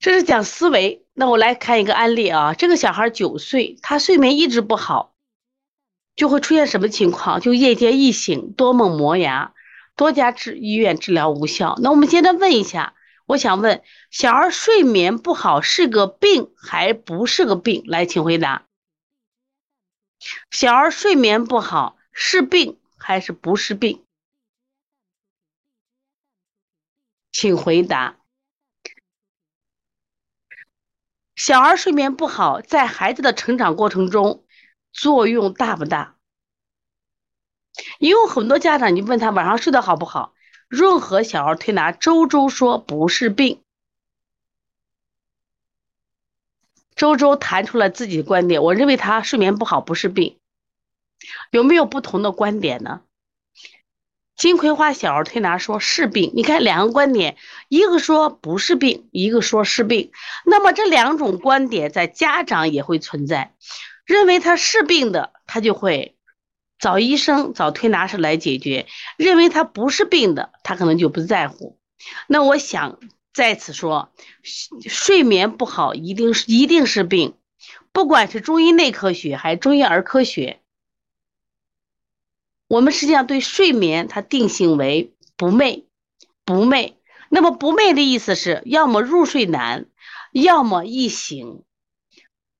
这是讲思维。那我来看一个案例啊，这个小孩九岁，他睡眠一直不好，就会出现什么情况？就夜间易醒，多梦磨牙，多家治医院治疗无效。那我们现在问一下，我想问，小孩睡眠不好是个病还不是个病？来，请回答。小孩睡眠不好是病还是不是病？请回答。小孩睡眠不好，在孩子的成长过程中作用大不大？因为很多家长，你问他晚上睡得好不好，润和小儿推拿周周说不是病。周周谈出了自己的观点，我认为他睡眠不好不是病。有没有不同的观点呢？金葵花小儿推拿说是病，你看两个观点，一个说不是病，一个说是病。那么这两种观点在家长也会存在，认为他是病的，他就会找医生、找推拿师来解决；认为他不是病的，他可能就不在乎。那我想在此说，睡眠不好一定是一定是病，不管是中医内科学还是中医儿科学。我们实际上对睡眠它定性为不寐，不寐。那么不寐的意思是要么入睡难，要么易醒，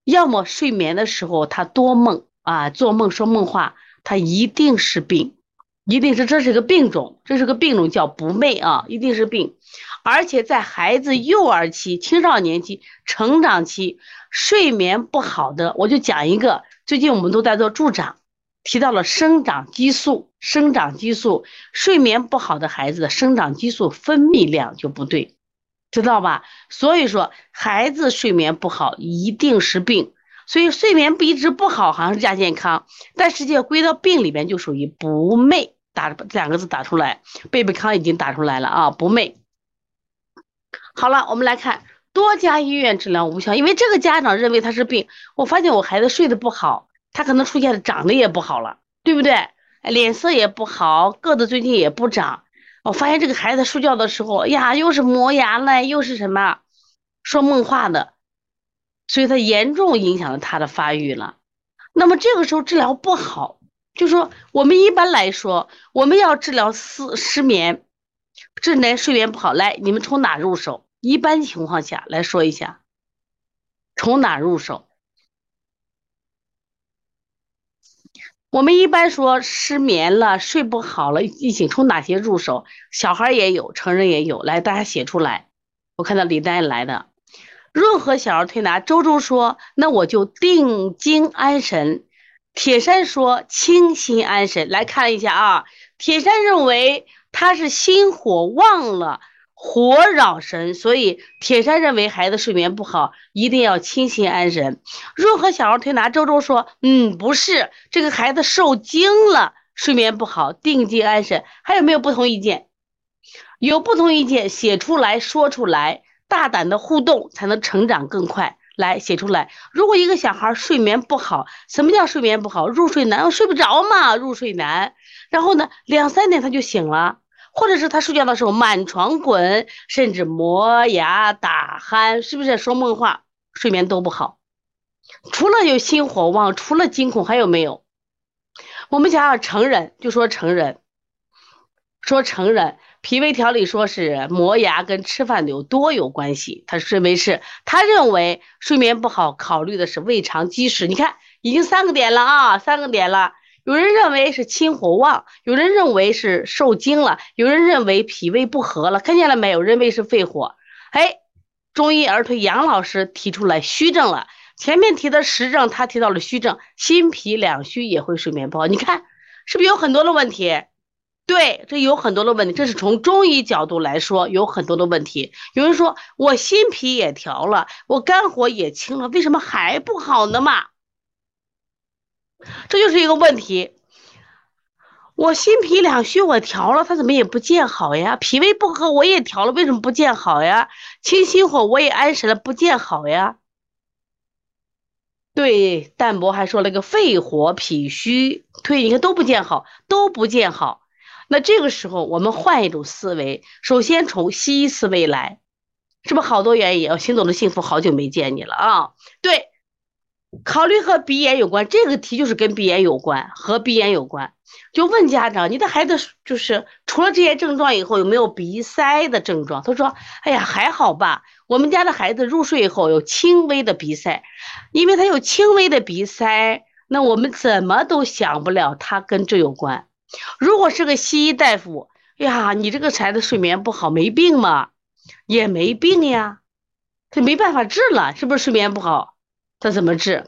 要么睡眠的时候他多梦啊，做梦说梦话，他一定是病，一定是这是个病种，这是个病种叫不寐啊，一定是病。而且在孩子幼儿期、青少年期、成长期睡眠不好的，我就讲一个，最近我们都在做助长。提到了生长激素，生长激素，睡眠不好的孩子的生长激素分泌量就不对，知道吧？所以说孩子睡眠不好一定是病，所以睡眠不一直不好好像是亚健康，但实际归到病里边就属于不寐，打两个字打出来，贝贝康已经打出来了啊，不寐。好了，我们来看多家医院治疗无效，因为这个家长认为他是病，我发现我孩子睡得不好。他可能出现长得也不好了，对不对？脸色也不好，个子最近也不长。我发现这个孩子睡觉的时候，呀，又是磨牙了，又是什么说梦话的，所以他严重影响了他的发育了。那么这个时候治疗不好，就说我们一般来说，我们要治疗失失眠，治疗睡眠不好，来，你们从哪入手？一般情况下来说一下，从哪入手？我们一般说失眠了，睡不好了，一醒从哪些入手？小孩也有，成人也有。来，大家写出来。我看到李丹来的，润和小儿推拿。周周说，那我就定睛安神。铁山说清心安神。来看一下啊，铁山认为他是心火旺了。火扰神，所以铁山认为孩子睡眠不好，一定要清心安神。润和小儿推拿周周说，嗯，不是，这个孩子受惊了，睡眠不好，定睛安神。还有没有不同意见？有不同意见，写出来说出来，大胆的互动才能成长更快。来写出来。如果一个小孩睡眠不好，什么叫睡眠不好？入睡难，睡不着嘛，入睡难。然后呢，两三点他就醒了。或者是他睡觉的时候满床滚，甚至磨牙打鼾，是不是说梦话？睡眠都不好。除了有心火旺，除了惊恐，还有没有？我们想想成人，就说成人，说成人脾胃调理，说是磨牙跟吃饭有多有关系。他认为是，他认为睡眠不好，考虑的是胃肠积食。你看，已经三个点了啊，三个点了。有人认为是心火旺，有人认为是受惊了，有人认为脾胃不和了，看见了没有？认为是肺火。哎，中医儿推杨老师提出来虚症了。前面提的实症，他提到了虚症，心脾两虚也会睡眠不好。你看是不是有很多的问题？对，这有很多的问题。这是从中医角度来说，有很多的问题。有人说我心脾也调了，我肝火也清了，为什么还不好呢嘛？这就是一个问题，我心脾两虚，我调了，它怎么也不见好呀？脾胃不和，我也调了，为什么不见好呀？清心火，我也安神了，不见好呀？对，淡泊还说了个肺火脾虚，对，你看都不见好，都不见好。那这个时候，我们换一种思维，首先从西医思维来，是不是好多原因？新总的幸福，好久没见你了啊！对，考虑和鼻炎有关，这个题就是跟鼻炎有关，和鼻炎有关。就问家长，你的孩子就是除了这些症状以后，有没有鼻塞的症状？他说：“哎呀，还好吧。我们家的孩子入睡以后有轻微的鼻塞，因为他有轻微的鼻塞，那我们怎么都想不了他跟这有关。如果是个西医大夫，哎呀，你这个孩子睡眠不好，没病吗？也没病呀，他没办法治了，是不是睡眠不好？他怎么治？”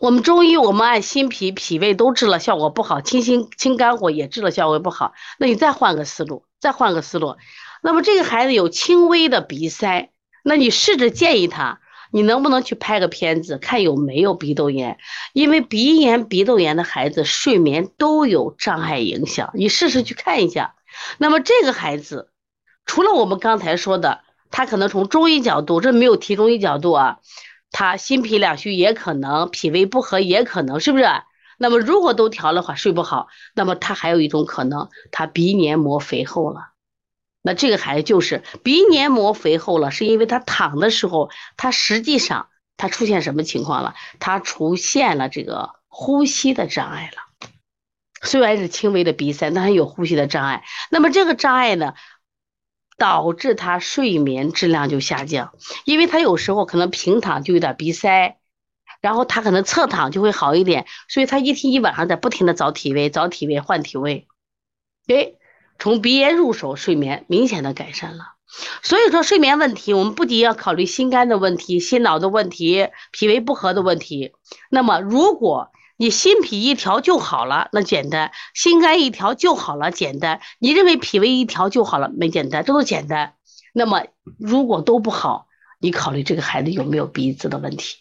我们中医，我们按心脾、脾胃都治了，效果不好；清心、清肝火也治了，效果不好。那你再换个思路，再换个思路。那么这个孩子有轻微的鼻塞，那你试着建议他，你能不能去拍个片子，看有没有鼻窦炎？因为鼻炎、鼻窦炎的孩子睡眠都有障碍影响，你试试去看一下。那么这个孩子，除了我们刚才说的，他可能从中医角度，这没有提中医角度啊。他心脾两虚也可能，脾胃不和也可能，是不是？那么如果都调的话，睡不好，那么他还有一种可能，他鼻黏膜肥厚了。那这个孩子就是鼻黏膜肥厚了，是因为他躺的时候，他实际上他出现什么情况了？他出现了这个呼吸的障碍了。虽然是轻微的鼻塞，但是有呼吸的障碍。那么这个障碍呢？导致他睡眠质量就下降，因为他有时候可能平躺就有点鼻塞，然后他可能侧躺就会好一点，所以他一天一晚上在不停的找体位，找体位换体位，哎，从鼻炎入手，睡眠明显的改善了。所以说睡眠问题，我们不仅要考虑心肝的问题、心脑的问题、脾胃不和的问题，那么如果。你心脾一调就好了，那简单；心肝一调就好了，简单。你认为脾胃一调就好了，没简单，这都简单。那么如果都不好，你考虑这个孩子有没有鼻子的问题。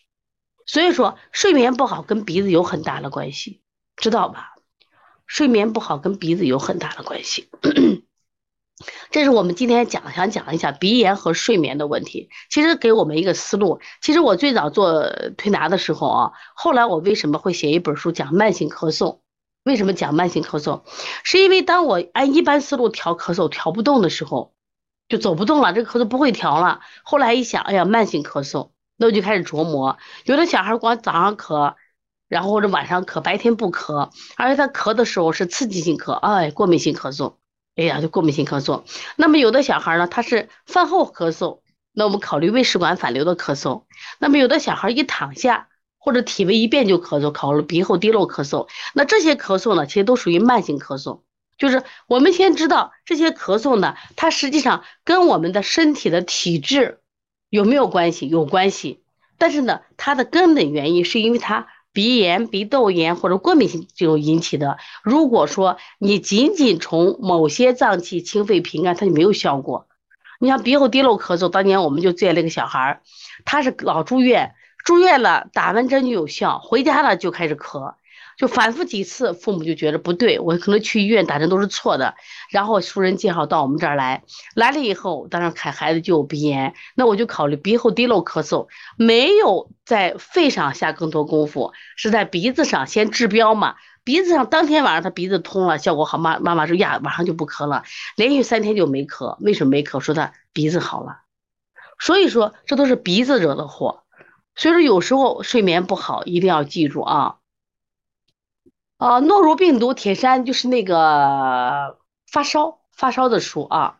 所以说，睡眠不好跟鼻子有很大的关系，知道吧？睡眠不好跟鼻子有很大的关系。这是我们今天讲想讲一下鼻炎和睡眠的问题。其实给我们一个思路。其实我最早做推拿的时候啊，后来我为什么会写一本书讲慢性咳嗽？为什么讲慢性咳嗽？是因为当我按一般思路调咳嗽调不动的时候，就走不动了，这个咳嗽不会调了。后来一想，哎呀，慢性咳嗽，那我就开始琢磨。有的小孩光早上咳，然后或者晚上咳，白天不咳，而且他咳的时候是刺激性咳，哎，过敏性咳嗽。哎呀，就过敏性咳嗽。那么有的小孩呢，他是饭后咳嗽，那我们考虑胃食管反流的咳嗽。那么有的小孩一躺下或者体位一变就咳嗽，考虑鼻后滴漏咳嗽。那这些咳嗽呢，其实都属于慢性咳嗽。就是我们先知道这些咳嗽呢，它实际上跟我们的身体的体质有没有关系？有关系。但是呢，它的根本原因是因为它。鼻炎、鼻窦炎或者过敏性这种引起的，如果说你仅仅从某些脏器清肺平肝，它就没有效果。你像鼻后滴漏咳嗽，当年我们就见了一个小孩儿，他是老住院，住院了打完针就有效，回家了就开始咳。就反复几次，父母就觉得不对，我可能去医院打针都是错的，然后熟人介绍到我们这儿来，来了以后，当然看孩子就有鼻炎，那我就考虑鼻后滴漏咳嗽，没有在肺上下更多功夫，是在鼻子上先治标嘛，鼻子上当天晚上他鼻子通了，效果好，妈妈妈说呀，晚上就不咳了，连续三天就没咳，为什么没咳？说他鼻子好了，所以说这都是鼻子惹的祸，所以说有时候睡眠不好一定要记住啊。啊，诺如病毒，铁山就是那个发烧发烧的书啊。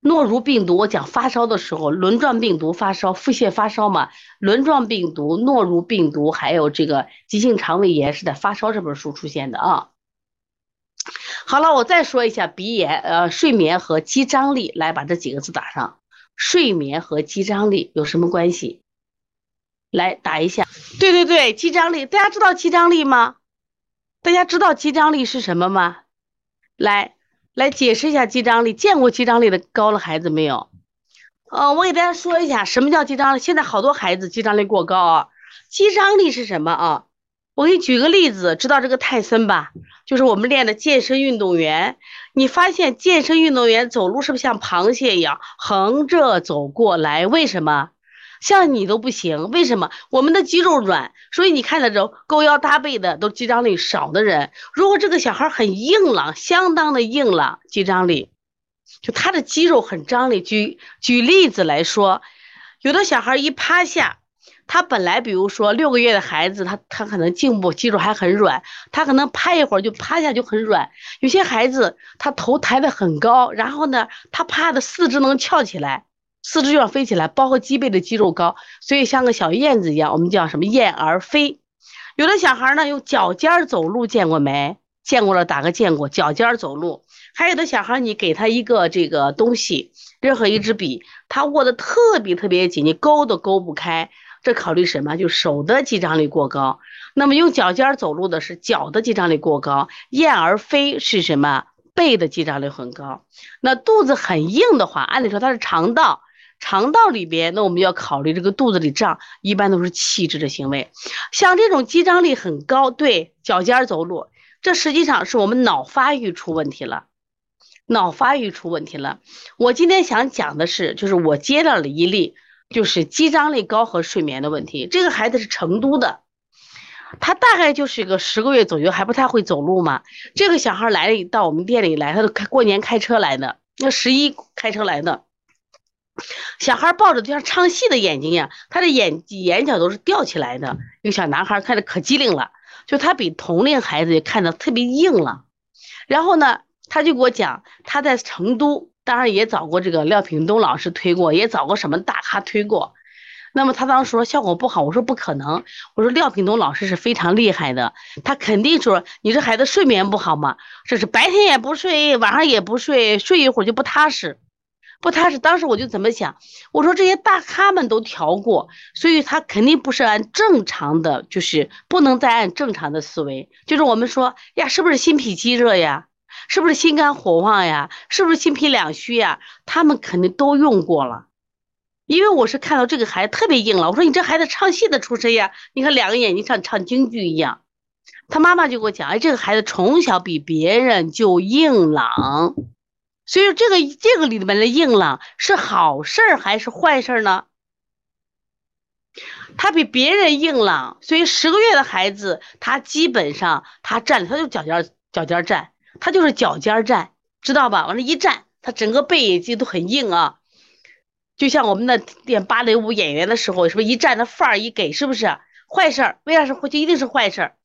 诺如病毒，我讲发烧的时候，轮状病毒发烧、腹泻发烧嘛。轮状病毒、诺如病毒，还有这个急性肠胃炎是在发烧这本书出现的啊。好了，我再说一下鼻炎，呃，睡眠和肌张力，来把这几个字打上。睡眠和肌张力有什么关系？来打一下。对对对，肌张力，大家知道肌张力吗？大家知道肌张力是什么吗？来，来解释一下肌张力。见过肌张力的高的孩子没有？呃，我给大家说一下什么叫肌张力。现在好多孩子肌张力过高啊。肌张力是什么啊？我给你举个例子，知道这个泰森吧？就是我们练的健身运动员。你发现健身运动员走路是不是像螃蟹一样横着走过来？为什么？像你都不行，为什么？我们的肌肉软，所以你看到这勾腰搭背的都肌张力少的人。如果这个小孩很硬朗，相当的硬朗，肌张力。就他的肌肉很张力。举举例子来说，有的小孩一趴下，他本来比如说六个月的孩子，他他可能颈部肌肉还很软，他可能趴一会儿就趴下就很软。有些孩子他头抬得很高，然后呢，他趴的四肢能翘起来，四肢就要飞起来，包括脊背的肌肉高，所以像个小燕子一样，我们叫什么燕儿飞。有的小孩呢用脚尖儿走路，见过没？见过了，打个见过。脚尖儿走路，还有的小孩，你给他一个这个东西，任何一支笔，他握的特别特别紧，你勾都勾不开。这考虑什么？就手的肌张力过高。那么用脚尖儿走路的是脚的肌张力过高。燕儿飞是什么？背的肌张力很高。那肚子很硬的话，按理说它是肠道。肠道里边，那我们要考虑这个肚子里胀，一般都是气滞的行为。像这种肌张力很高，对脚尖走路，这实际上是我们脑发育出问题了，脑发育出问题了。我今天想讲的是，就是我接到了一例，就是肌张力高和睡眠的问题。这个孩子是成都的，他大概就是个十个月左右，还不太会走路嘛。这个小孩来到我们店里来，他都开过年开车来的，那十一开车来的。小孩抱着就像唱戏的眼睛一样，他的眼眼角都是吊起来的。一个小男孩看着可机灵了，就他比同龄孩子也看着特别硬了。然后呢，他就给我讲，他在成都，当然也找过这个廖平东老师推过，也找过什么大咖推过。那么他当时说效果不好，我说不可能，我说廖平东老师是非常厉害的，他肯定说你这孩子睡眠不好嘛，这是白天也不睡，晚上也不睡，睡一会儿就不踏实。不踏实，当时我就怎么想，我说这些大咖们都调过，所以他肯定不是按正常的，就是不能再按正常的思维，就是我们说呀，是不是心脾积热呀？是不是心肝火旺呀？是不是心脾两虚呀？他们肯定都用过了，因为我是看到这个孩子特别硬了，我说你这孩子唱戏的出身呀，你看两个眼睛像唱京剧一样，他妈妈就给我讲，哎，这个孩子从小比别人就硬朗。所以这个这个里面的硬朗是好事儿还是坏事儿呢？他比别人硬朗，所以十个月的孩子他基本上他站，他就脚尖脚尖站，他就是脚尖站，知道吧？往那一站，他整个背也肌都很硬啊。就像我们那练芭蕾舞演员的时候，是不是一站那范儿一给，是不是坏事儿？为啥是就一定是坏事儿？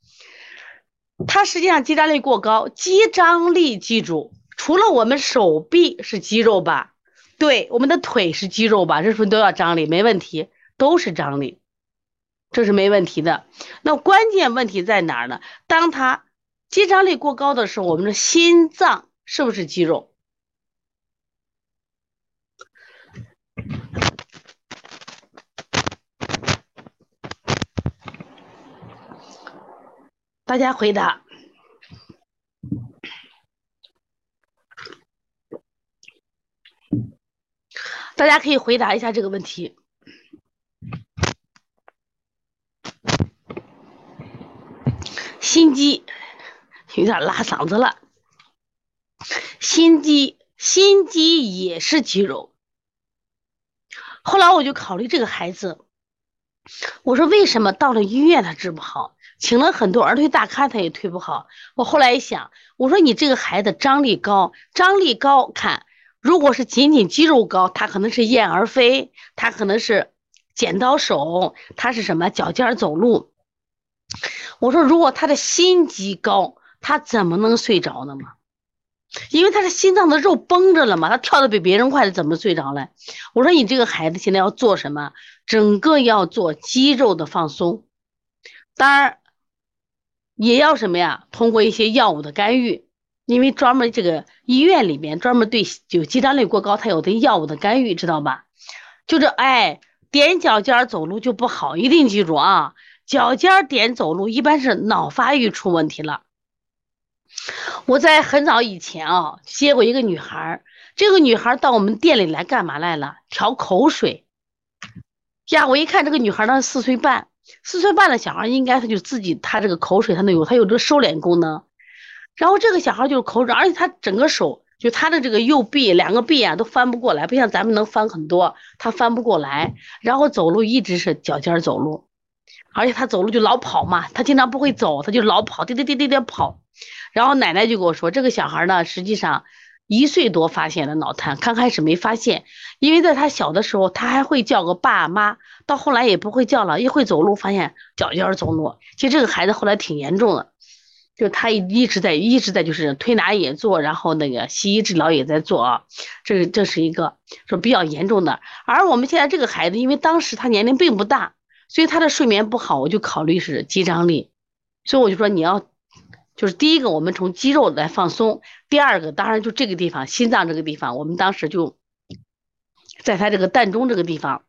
他实际上肌张力过高，肌张力记住。除了我们手臂是肌肉吧，对，我们的腿是肌肉吧，这是不是都要张力？没问题，都是张力，这是没问题的。那关键问题在哪儿呢？当他肌张力过高的时候，我们的心脏是不是肌肉？大家回答。大家可以回答一下这个问题。心肌有点拉嗓子了。心肌，心肌也是肌肉。后来我就考虑这个孩子，我说为什么到了医院他治不好，请了很多儿推大咖他也推不好。我后来一想，我说你这个孩子张力高，张力高，看。如果是仅仅肌肉高，他可能是燕儿飞，他可能是剪刀手，他是什么脚尖走路。我说，如果他的心肌高，他怎么能睡着呢嘛？因为他的心脏的肉绷着了嘛，他跳的比别人快，怎么睡着了？我说，你这个孩子现在要做什么？整个要做肌肉的放松，当然也要什么呀？通过一些药物的干预。因为专门这个医院里面专门对就肌张力过高，它有的药物的干预，知道吧？就这哎，踮脚尖走路就不好，一定记住啊！脚尖点走路一般是脑发育出问题了。我在很早以前啊接过一个女孩，这个女孩到我们店里来干嘛来了？调口水呀！我一看这个女孩呢，四岁半，四岁半的小孩应该他就自己他这个口水他能有他有这个收敛功能。然后这个小孩就是口水，而且他整个手就他的这个右臂两个臂啊都翻不过来，不像咱们能翻很多，他翻不过来。然后走路一直是脚尖走路，而且他走路就老跑嘛，他经常不会走，他就老跑，滴滴滴滴滴跑。然后奶奶就跟我说，这个小孩呢，实际上一岁多发现的脑瘫，刚开始没发现，因为在他小的时候，他还会叫个爸妈，到后来也不会叫了，一会走路发现脚尖走路。其实这个孩子后来挺严重的，就他一直在一直在就是推拿也做，然后那个西医治疗也在做啊，这这是一个说比较严重的。而我们现在这个孩子，因为当时他年龄并不大，所以他的睡眠不好，我就考虑是肌张力，所以我就说你要。就是第一个，我们从肌肉来放松；第二个，当然就这个地方，心脏这个地方，我们当时就在他这个膻中这个地方，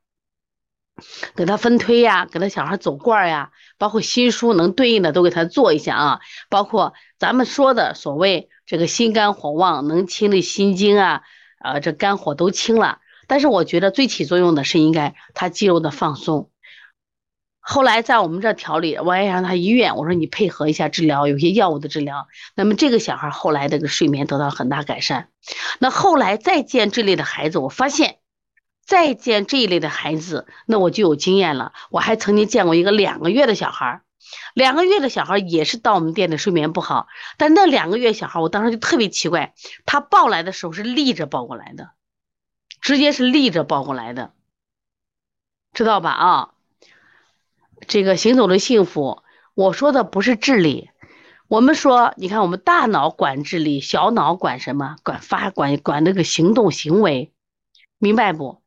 给他分推呀，给他小孩走罐呀，包括心书能对应的都给他做一下啊，包括咱们说的所谓这个心肝火旺，能清理心经啊，呃，这肝火都清了。但是我觉得最起作用的是应该他肌肉的放松。后来在我们这调理，我也让他医院，我说你配合一下治疗，有些药物的治疗。那么这个小孩后来这个睡眠得到很大改善。那后来再见这类的孩子，我发现再见这一类的孩子，那我就有经验了。我还曾经见过一个两个月的小孩，两个月的小孩也是到我们店里睡眠不好，但那两个月小孩，我当时就特别奇怪，他抱来的时候是立着抱过来的，直接是立着抱过来的，知道吧？啊。这个行走的幸福，我说的不是智力。我们说，你看，我们大脑管智力，小脑管什么？管发管管那个行动行为，明白不？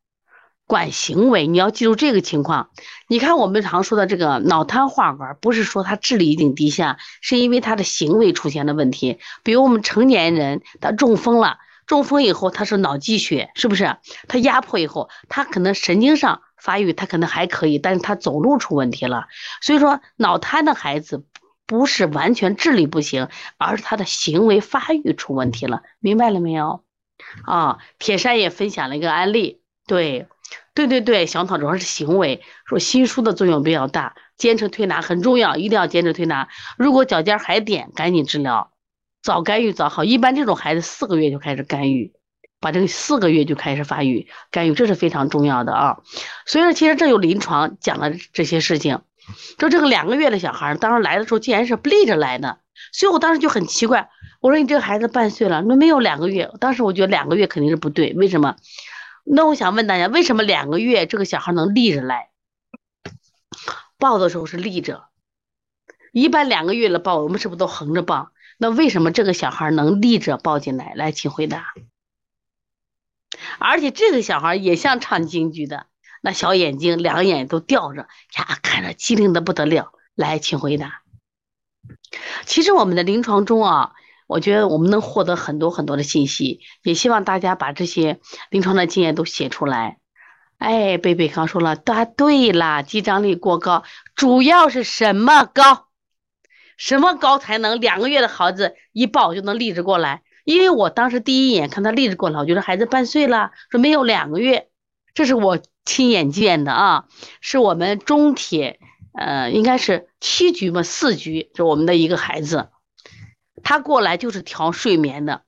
管行为，你要记住这个情况。你看，我们常说的这个脑瘫患儿，不是说他智力一定低下，是因为他的行为出现了问题。比如我们成年人，他中风了，中风以后他是脑积血，是不是？他压迫以后，他可能神经上。发育他可能还可以，但是他走路出问题了。所以说脑瘫的孩子不是完全智力不行，而是他的行为发育出问题了。明白了没有？啊，铁山也分享了一个案例。对，对对对，小草主要是行为，说心枢的作用比较大，坚持推拿很重要，一定要坚持推拿。如果脚尖还点，赶紧治疗，早干预早好。一般这种孩子四个月就开始干预。把这个四个月就开始发育干预，这是非常重要的啊。所以说，其实这有临床讲了这些事情。就这个两个月的小孩，当时来的时候竟然是立着来的，所以我当时就很奇怪。我说你这个孩子半岁了，那没有两个月。当时我觉得两个月肯定是不对，为什么？那我想问大家，为什么两个月这个小孩能立着来？抱的时候是立着，一般两个月了抱，我们是不是都横着抱？那为什么这个小孩能立着抱进来？来，请回答。而且这个小孩也像唱京剧的，那小眼睛，两眼都吊着，呀，看着机灵的不得了。来，请回答。其实我们的临床中啊，我觉得我们能获得很多很多的信息，也希望大家把这些临床的经验都写出来。哎，贝贝刚说了，答对了，肌张力过高，主要是什么高？什么高才能两个月的孩子一抱就能立着过来？因为我当时第一眼看他立着过来，我觉得孩子半岁了，说没有两个月，这是我亲眼见的啊，是我们中铁，呃，应该是七局嘛，四局，就我们的一个孩子，他过来就是调睡眠的，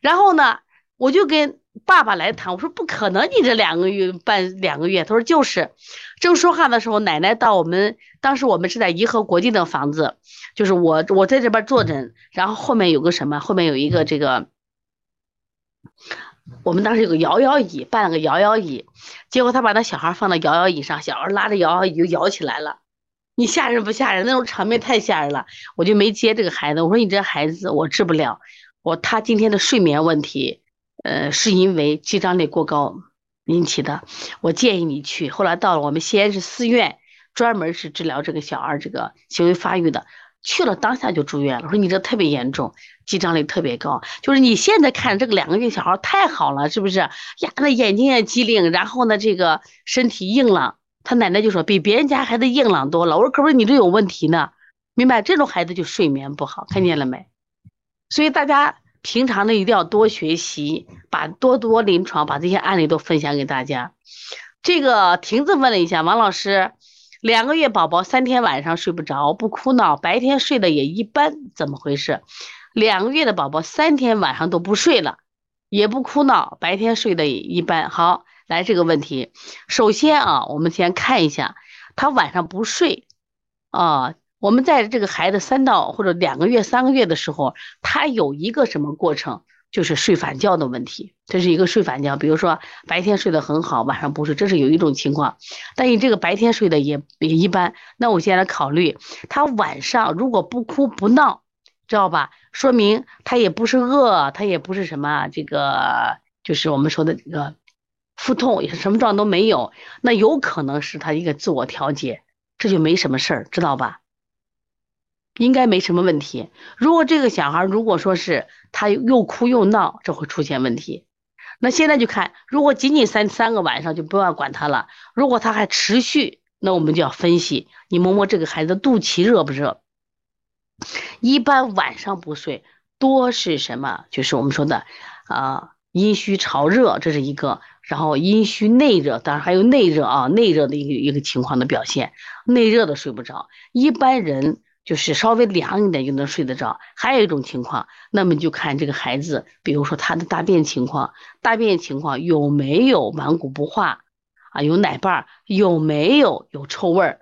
然后呢，我就跟。爸爸来谈，我说不可能，你这两个月半两个月，他说就是。正说话的时候，奶奶到我们当时我们是在颐和国际的房子，就是我我在这边坐诊，然后后面有个什么，后面有一个这个，我们当时有个摇摇椅，办了个摇摇椅，结果他把那小孩放到摇摇椅上，小孩拉着摇摇椅就摇起来了，你吓人不吓人？那种场面太吓人了，我就没接这个孩子，我说你这孩子我治不了，我他今天的睡眠问题。呃，是因为肌张力过高引起的。我建议你去。后来到了我们西安市四院，专门是治疗这个小儿这个行为发育的。去了当下就住院了。我说你这特别严重，肌张力特别高。就是你现在看这个两个月小孩太好了，是不是？呀，那眼睛也机灵，然后呢，这个身体硬朗。他奶奶就说比别人家孩子硬朗多了。我说可不是你这有问题呢，明白？这种孩子就睡眠不好，看见了没？所以大家。平常呢，一定要多学习，把多多临床，把这些案例都分享给大家。这个亭子问了一下王老师，两个月宝宝三天晚上睡不着，不哭闹，白天睡的也一般，怎么回事？两个月的宝宝三天晚上都不睡了，也不哭闹，白天睡的一般。好，来这个问题，首先啊，我们先看一下他晚上不睡啊。我们在这个孩子三到或者两个月、三个月的时候，他有一个什么过程？就是睡反觉的问题，这是一个睡反觉。比如说白天睡得很好，晚上不睡，这是有一种情况。但你这个白天睡得也也一般，那我现在考虑他晚上如果不哭不闹，知道吧？说明他也不是饿，他也不是什么这个，就是我们说的这个腹痛，也是什么状都没有。那有可能是他一个自我调节，这就没什么事儿，知道吧？应该没什么问题。如果这个小孩如果说是他又哭又闹，这会出现问题。那现在就看，如果仅仅三三个晚上就不要管他了。如果他还持续，那我们就要分析，你摸摸这个孩子肚脐热不热？一般晚上不睡多是什么？就是我们说的啊，阴虚潮热，这是一个。然后阴虚内热，当然还有内热啊，内热的一个一个情况的表现，内热的睡不着。一般人。就是稍微凉一点就能睡得着，还有一种情况，那么就看这个孩子，比如说他的大便情况，大便情况有没有顽固不化啊？有奶瓣儿有没有有臭味儿？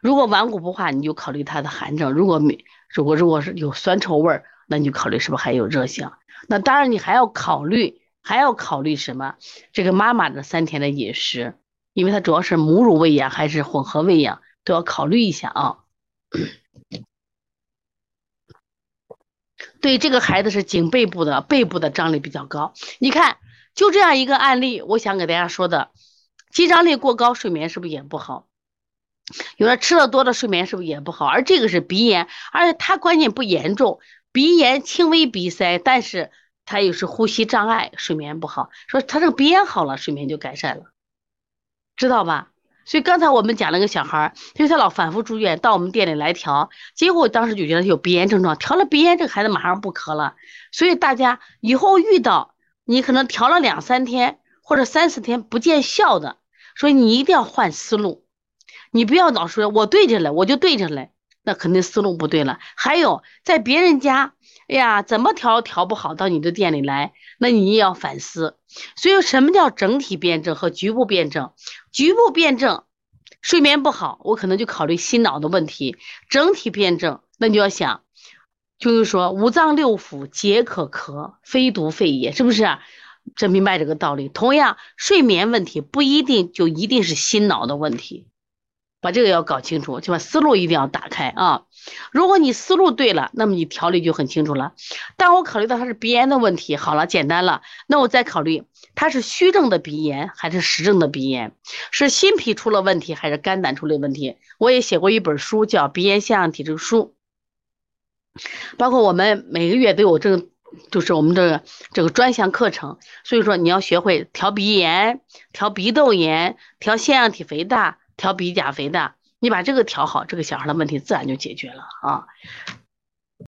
如果顽固不化，你就考虑他的寒症；如果没，如果如果是有酸臭味儿，那你就考虑是不是还有热性？那当然你还要考虑，还要考虑什么？这个妈妈的三天的饮食，因为它主要是母乳喂养还是混合喂养，都要考虑一下啊。对这个孩子是颈背部的背部的张力比较高，你看就这样一个案例，我想给大家说的，肌张力过高，睡眠是不是也不好？有的吃的多的睡眠是不是也不好？而这个是鼻炎，而且它关键不严重，鼻炎轻微鼻塞，但是他又是呼吸障碍，睡眠不好。说他这个鼻炎好了，睡眠就改善了，知道吧？所以刚才我们讲了个小孩，因为他老反复住院，到我们店里来调，结果当时就觉得有鼻炎症状，调了鼻炎，这个孩子马上不咳了。所以大家以后遇到你可能调了两三天或者三四天不见效的，所以你一定要换思路，你不要老说我对着了，我就对着了，那肯定思路不对了。还有在别人家，哎呀，怎么调调不好，到你的店里来。那你也要反思，所以什么叫整体辩证和局部辩证？局部辩证，睡眠不好，我可能就考虑心脑的问题；整体辩证，那你就要想，就是说五脏六腑皆可咳，非独肺也，是不是？这明白这个道理。同样，睡眠问题不一定就一定是心脑的问题。把这个要搞清楚，就把思路一定要打开啊！如果你思路对了，那么你调理就很清楚了。但我考虑到他是鼻炎的问题，好了，简单了，那我再考虑他是虚症的鼻炎还是实症的鼻炎，是心脾出了问题还是肝胆出了问题？我也写过一本书，叫《鼻炎现象体》这个书，包括我们每个月都有这个，就是我们这个这个专项课程。所以说，你要学会调鼻炎、调鼻窦炎、调腺样体肥大。调比甲肥的，你把这个调好，这个小孩的问题自然就解决了啊。